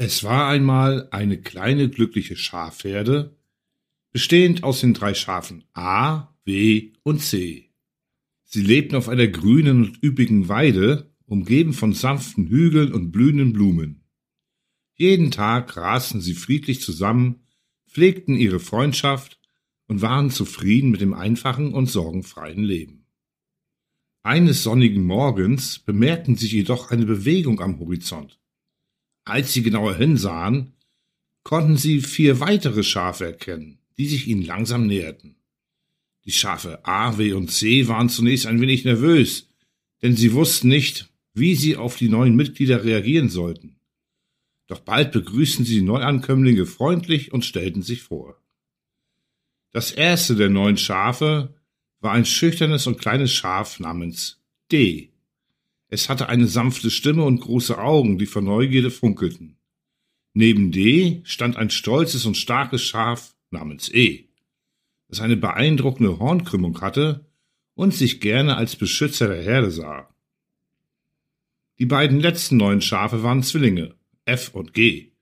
Es war einmal eine kleine glückliche Schafherde, bestehend aus den drei Schafen A, B und C. Sie lebten auf einer grünen und üppigen Weide, umgeben von sanften Hügeln und blühenden Blumen. Jeden Tag grasten sie friedlich zusammen, pflegten ihre Freundschaft und waren zufrieden mit dem einfachen und sorgenfreien Leben. Eines sonnigen Morgens bemerkten sie jedoch eine Bewegung am Horizont. Als sie genauer hinsahen, konnten sie vier weitere Schafe erkennen, die sich ihnen langsam näherten. Die Schafe A, W und C waren zunächst ein wenig nervös, denn sie wussten nicht, wie sie auf die neuen Mitglieder reagieren sollten. Doch bald begrüßten sie die Neuankömmlinge freundlich und stellten sich vor. Das erste der neun Schafe war ein schüchternes und kleines Schaf namens D. Es hatte eine sanfte Stimme und große Augen, die vor Neugierde funkelten. Neben D stand ein stolzes und starkes Schaf namens E, das eine beeindruckende Hornkrümmung hatte und sich gerne als Beschützer der Herde sah. Die beiden letzten neun Schafe waren Zwillinge, F und G.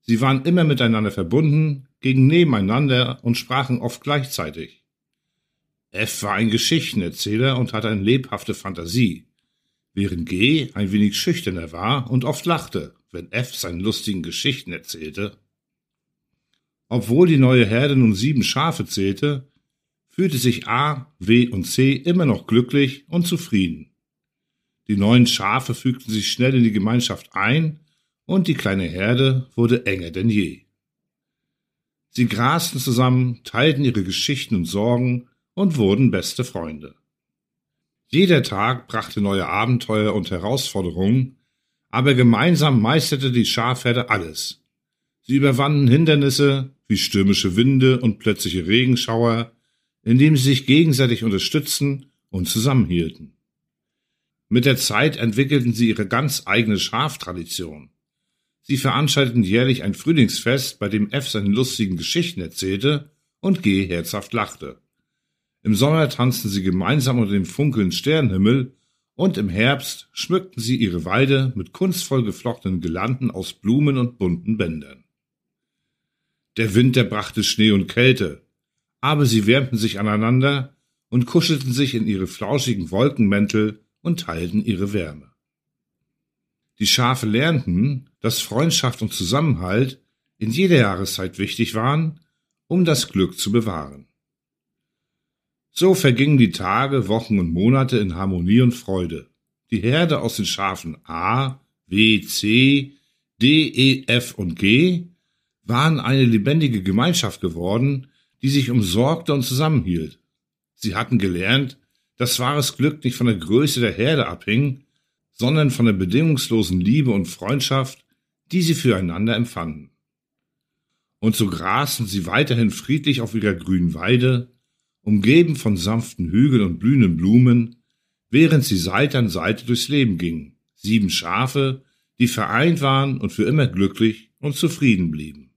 Sie waren immer miteinander verbunden, gingen nebeneinander und sprachen oft gleichzeitig. F war ein Geschichtenerzähler und hatte eine lebhafte Fantasie während G ein wenig schüchterner war und oft lachte, wenn F seine lustigen Geschichten erzählte. Obwohl die neue Herde nun sieben Schafe zählte, fühlte sich A, W und C immer noch glücklich und zufrieden. Die neuen Schafe fügten sich schnell in die Gemeinschaft ein und die kleine Herde wurde enger denn je. Sie grasten zusammen, teilten ihre Geschichten und Sorgen und wurden beste Freunde. Jeder Tag brachte neue Abenteuer und Herausforderungen, aber gemeinsam meisterte die Schafherde alles. Sie überwanden Hindernisse wie stürmische Winde und plötzliche Regenschauer, indem sie sich gegenseitig unterstützten und zusammenhielten. Mit der Zeit entwickelten sie ihre ganz eigene Schaftradition. Sie veranstalteten jährlich ein Frühlingsfest, bei dem F seine lustigen Geschichten erzählte und G herzhaft lachte. Im Sommer tanzten sie gemeinsam unter dem funkelnden Sternenhimmel und im Herbst schmückten sie ihre Weide mit kunstvoll geflochtenen Gelanden aus Blumen und bunten Bändern. Der Winter brachte Schnee und Kälte, aber sie wärmten sich aneinander und kuschelten sich in ihre flauschigen Wolkenmäntel und teilten ihre Wärme. Die Schafe lernten, dass Freundschaft und Zusammenhalt in jeder Jahreszeit wichtig waren, um das Glück zu bewahren. So vergingen die Tage, Wochen und Monate in Harmonie und Freude. Die Herde aus den Schafen A, W, C, D, E, F und G waren eine lebendige Gemeinschaft geworden, die sich umsorgte und zusammenhielt. Sie hatten gelernt, dass wahres Glück nicht von der Größe der Herde abhing, sondern von der bedingungslosen Liebe und Freundschaft, die sie füreinander empfanden. Und so grasten sie weiterhin friedlich auf ihrer grünen Weide, umgeben von sanften Hügeln und blühenden Blumen, während sie Seite an Seite durchs Leben gingen, sieben Schafe, die vereint waren und für immer glücklich und zufrieden blieben.